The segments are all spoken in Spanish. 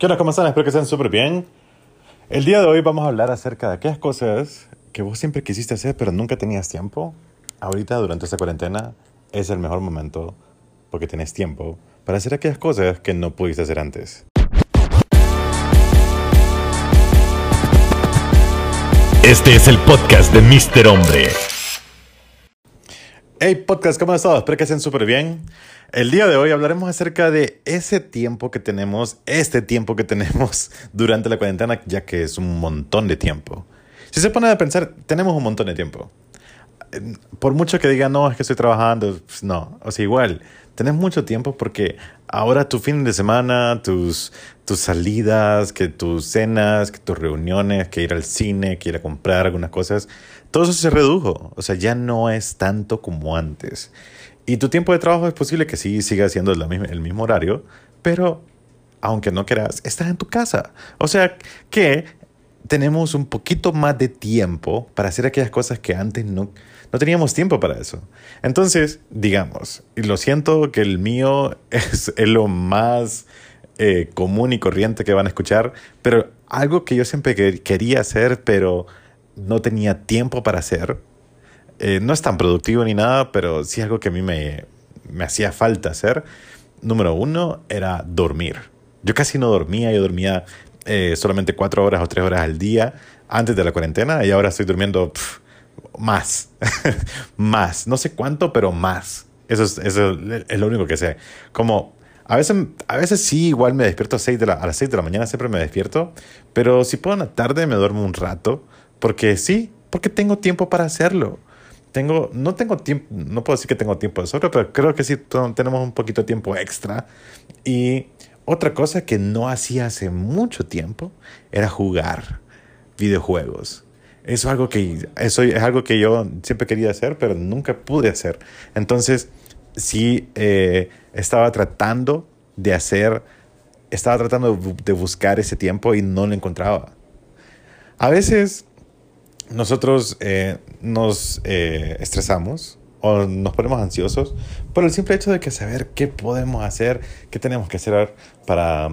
¿Qué onda? ¿Cómo están? Espero que estén súper bien. El día de hoy vamos a hablar acerca de aquellas cosas que vos siempre quisiste hacer pero nunca tenías tiempo. Ahorita, durante esta cuarentena, es el mejor momento porque tienes tiempo para hacer aquellas cosas que no pudiste hacer antes. Este es el podcast de Mr. Hombre. Hey podcast, ¿cómo están? Espero que estén súper bien. El día de hoy hablaremos acerca de ese tiempo que tenemos, este tiempo que tenemos durante la cuarentena, ya que es un montón de tiempo. Si se pone a pensar, tenemos un montón de tiempo. Por mucho que digan, no, es que estoy trabajando, pues no, o sea, igual, tenés mucho tiempo porque ahora tu fin de semana, tus, tus salidas, que tus cenas, que tus reuniones, que ir al cine, que ir a comprar algunas cosas, todo eso se redujo, o sea, ya no es tanto como antes. Y tu tiempo de trabajo es posible que sí siga siendo el mismo horario, pero aunque no quieras, estás en tu casa. O sea que tenemos un poquito más de tiempo para hacer aquellas cosas que antes no, no teníamos tiempo para eso. Entonces, digamos, y lo siento que el mío es, lo más eh, común y corriente que van a escuchar, pero algo que yo siempre quería hacer, pero no tenía tiempo para hacer, eh, no es tan productivo ni nada, pero sí algo que a mí me, me hacía falta hacer. Número uno era dormir. Yo casi no dormía, yo dormía eh, solamente cuatro horas o tres horas al día antes de la cuarentena y ahora estoy durmiendo más, más, no sé cuánto, pero más. Eso es, eso es lo único que sé. Como a veces, a veces sí, igual me despierto a, seis las 6 de la mañana, siempre me despierto, pero si puedo en la tarde me duermo un rato, porque sí, porque tengo tiempo para hacerlo tengo, no tengo tiempo, no puedo decir que tengo tiempo de sobra, pero creo que sí tenemos un poquito de tiempo extra. Y otra cosa que no hacía hace mucho tiempo era jugar videojuegos. Eso es algo que, es algo que yo siempre quería hacer, pero nunca pude hacer. Entonces, sí eh, estaba tratando de hacer, estaba tratando de buscar ese tiempo y no lo encontraba. A veces nosotros eh, nos eh, estresamos o nos ponemos ansiosos por el simple hecho de que saber qué podemos hacer, qué tenemos que hacer para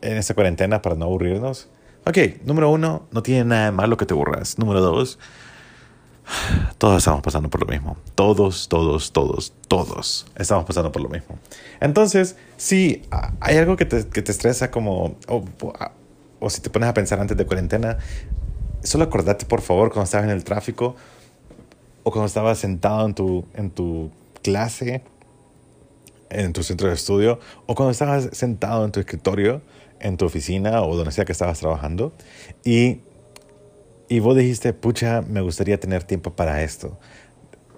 en esta cuarentena para no aburrirnos. Ok, número uno, no tiene nada de malo que te aburras. Número dos, todos estamos pasando por lo mismo. Todos, todos, todos, todos estamos pasando por lo mismo. Entonces, si hay algo que te, que te estresa como, o, o si te pones a pensar antes de cuarentena, solo acordate por favor cuando estabas en el tráfico o cuando estabas sentado en tu, en tu clase, en tu centro de estudio, o cuando estabas sentado en tu escritorio, en tu oficina o donde sea que estabas trabajando, y, y vos dijiste, pucha, me gustaría tener tiempo para esto.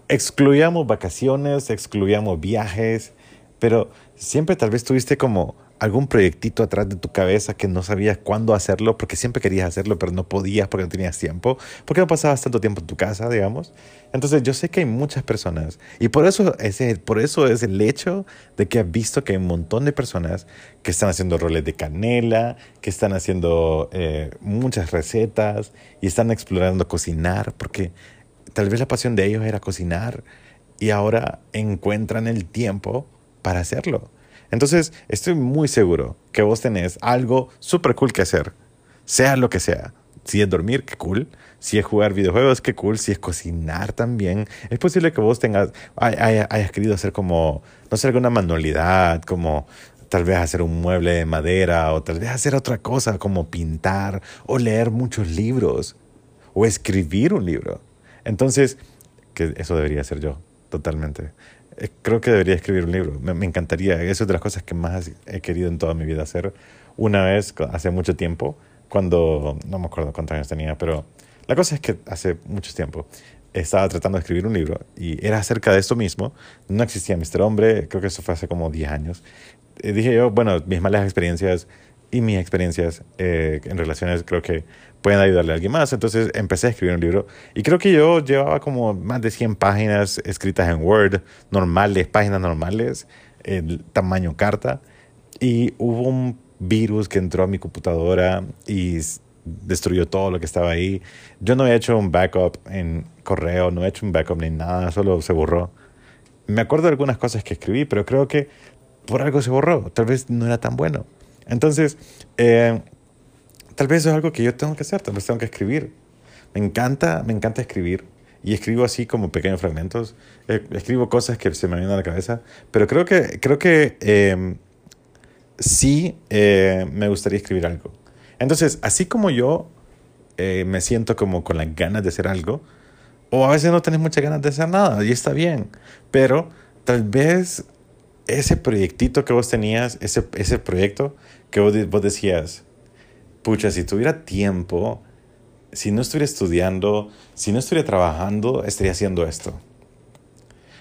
Excluíamos vacaciones, excluíamos viajes, pero siempre tal vez tuviste como algún proyectito atrás de tu cabeza que no sabías cuándo hacerlo, porque siempre querías hacerlo, pero no podías porque no tenías tiempo, porque no pasabas tanto tiempo en tu casa, digamos. Entonces yo sé que hay muchas personas, y por eso es, por eso es el hecho de que has visto que hay un montón de personas que están haciendo roles de canela, que están haciendo eh, muchas recetas y están explorando cocinar, porque tal vez la pasión de ellos era cocinar y ahora encuentran el tiempo para hacerlo. Entonces, estoy muy seguro que vos tenés algo súper cool que hacer, sea lo que sea. Si es dormir, qué cool. Si es jugar videojuegos, qué cool. Si es cocinar también. Es posible que vos tengas, hayas querido hacer como, no sé, alguna manualidad, como tal vez hacer un mueble de madera o tal vez hacer otra cosa como pintar o leer muchos libros o escribir un libro. Entonces, que eso debería ser yo, totalmente. Eh, creo que debería escribir un libro. Me, me, encantaría. Es de las cosas que más he querido en toda mi vida hacer. Una vez, hace mucho tiempo, cuando, no me acuerdo cuántos años tenía, pero la cosa es que hace mucho tiempo estaba tratando de escribir un libro y era acerca de esto mismo. No existía Mr. Hombre, creo que eso fue hace como 10 años. Y dije yo, bueno, mis malas experiencias y mis experiencias eh, en relaciones creo que pueden ayudarle a alguien más. Entonces empecé a escribir un libro y creo que yo llevaba como más de 100 páginas escritas en Word, normales, páginas normales, el tamaño carta. Y hubo un virus que entró a mi computadora y destruyó todo lo que estaba ahí. Yo no he hecho un backup en correo, no he hecho un backup ni nada, solo se borró. Me acuerdo de algunas cosas que escribí, pero creo que por algo se borró. Tal vez no era tan bueno. Entonces, eh, tal vez es algo que yo tengo que hacer, tal vez tengo que escribir. Me encanta, me encanta escribir. Y escribo así como pequeños fragmentos. Eh, escribo cosas que se me vienen a la cabeza. Pero creo que, creo que eh, sí eh, me gustaría escribir algo. Entonces, así como yo eh, me siento como con las ganas de hacer algo, o a veces no tenés muchas ganas de hacer nada, y está bien, pero tal vez ese proyectito que vos tenías, ese, ese proyecto que vos, vos decías, pucha, si tuviera tiempo, si no estuviera estudiando, si no estuviera trabajando, estaría haciendo esto.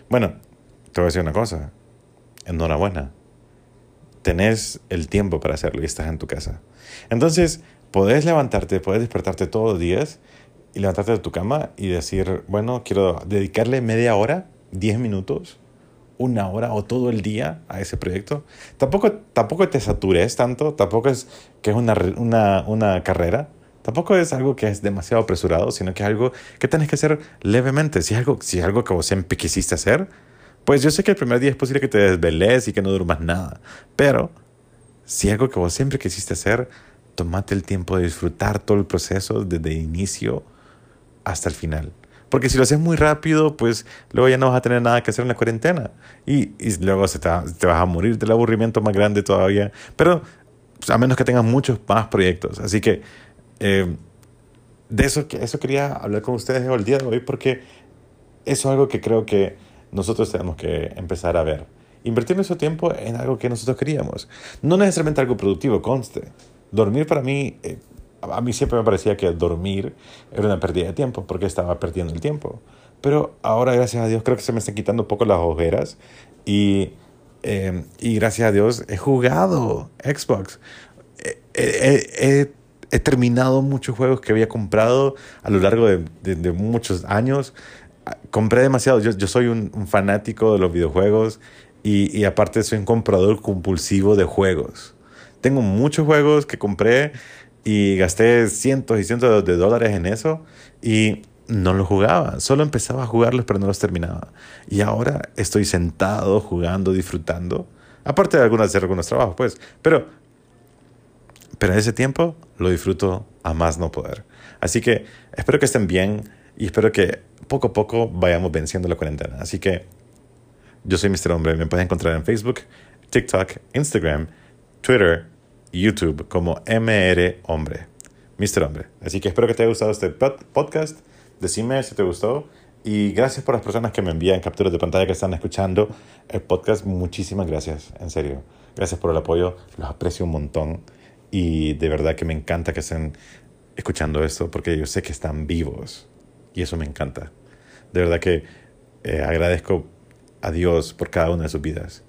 Bueno, te voy a decir una cosa, enhorabuena tenés el tiempo para hacerlo y estás en tu casa. Entonces, podés levantarte, podés despertarte todos los días y levantarte de tu cama y decir, bueno, quiero dedicarle media hora, 10 minutos, una hora o todo el día a ese proyecto. Tampoco, tampoco te satures tanto, tampoco es que es una, una, una carrera. Tampoco es algo que es demasiado apresurado, sino que es algo que tienes que hacer levemente. Si algo, si algo que vos siempre quisiste hacer, pues yo sé que el primer día es posible que te desveles y que no durmas nada, pero si algo que vos siempre quisiste hacer, tomate el tiempo de disfrutar todo el proceso desde el inicio hasta el final. Porque si lo haces muy rápido, pues luego ya no vas a tener nada que hacer en la cuarentena. Y, y luego se te, te, vas a morir del aburrimiento más grande todavía. Pero pues, a menos que tengas muchos más proyectos. Así que eh, de eso, eso quería hablar con ustedes el día de hoy porque eso es algo que creo que nosotros tenemos que empezar a ver. Invertir nuestro tiempo en algo que nosotros queríamos. No necesariamente algo productivo, conste. Dormir para mí, eh, a mí siempre me parecía que dormir era una pérdida de tiempo porque estaba perdiendo el tiempo. Pero ahora, gracias a Dios, creo que se me están quitando un poco las ojeras y, eh, y gracias a Dios he jugado Xbox. He, he, terminado muchos juegos que había comprado a lo largo de, de, muchos años compré demasiado. Yo, yo soy un, un, fanático de los videojuegos y, y, aparte soy un comprador compulsivo de juegos. Tengo muchos juegos que compré y gasté cientos y cientos de dólares en eso y no los jugaba. Solo empezaba a jugarlos pero no los terminaba. Y ahora estoy sentado jugando, disfrutando. Aparte de algunas, hacer algunos trabajos, pues. Pero, pero ese tiempo lo disfruto a más no poder. Así que espero que estén bien y espero que poco a poco vayamos venciendo la cuarentena. Así que yo soy Mr. Hombre, me puedes encontrar en Facebook, TikTok, Instagram, Twitter YouTube como MR Hombre, Mr. Hombre. Así que espero que te haya gustado este podcast. Decime si te gustó. Y gracias por las personas que me envían capturas de pantalla que están escuchando el podcast. Muchísimas gracias, en serio. Gracias por el apoyo, los aprecio un montón. Y de verdad que me encanta que estén escuchando esto porque yo sé que están vivos y eso me encanta. De verdad que eh, agradezco a Dios por cada una de sus vidas.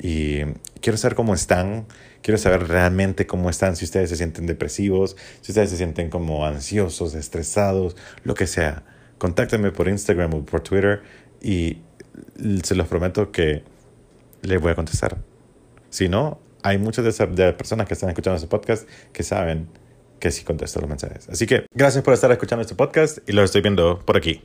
Y quiero saber cómo están, quiero saber realmente cómo están, si ustedes se sienten depresivos, si ustedes se sienten como ansiosos, estresados, lo que sea. Contáctenme por Instagram o por Twitter y se los prometo que les voy a contestar. Si no, hay muchas de personas que están escuchando este podcast que saben que sí contesto los mensajes. Así que gracias por estar escuchando este podcast y lo estoy viendo por aquí.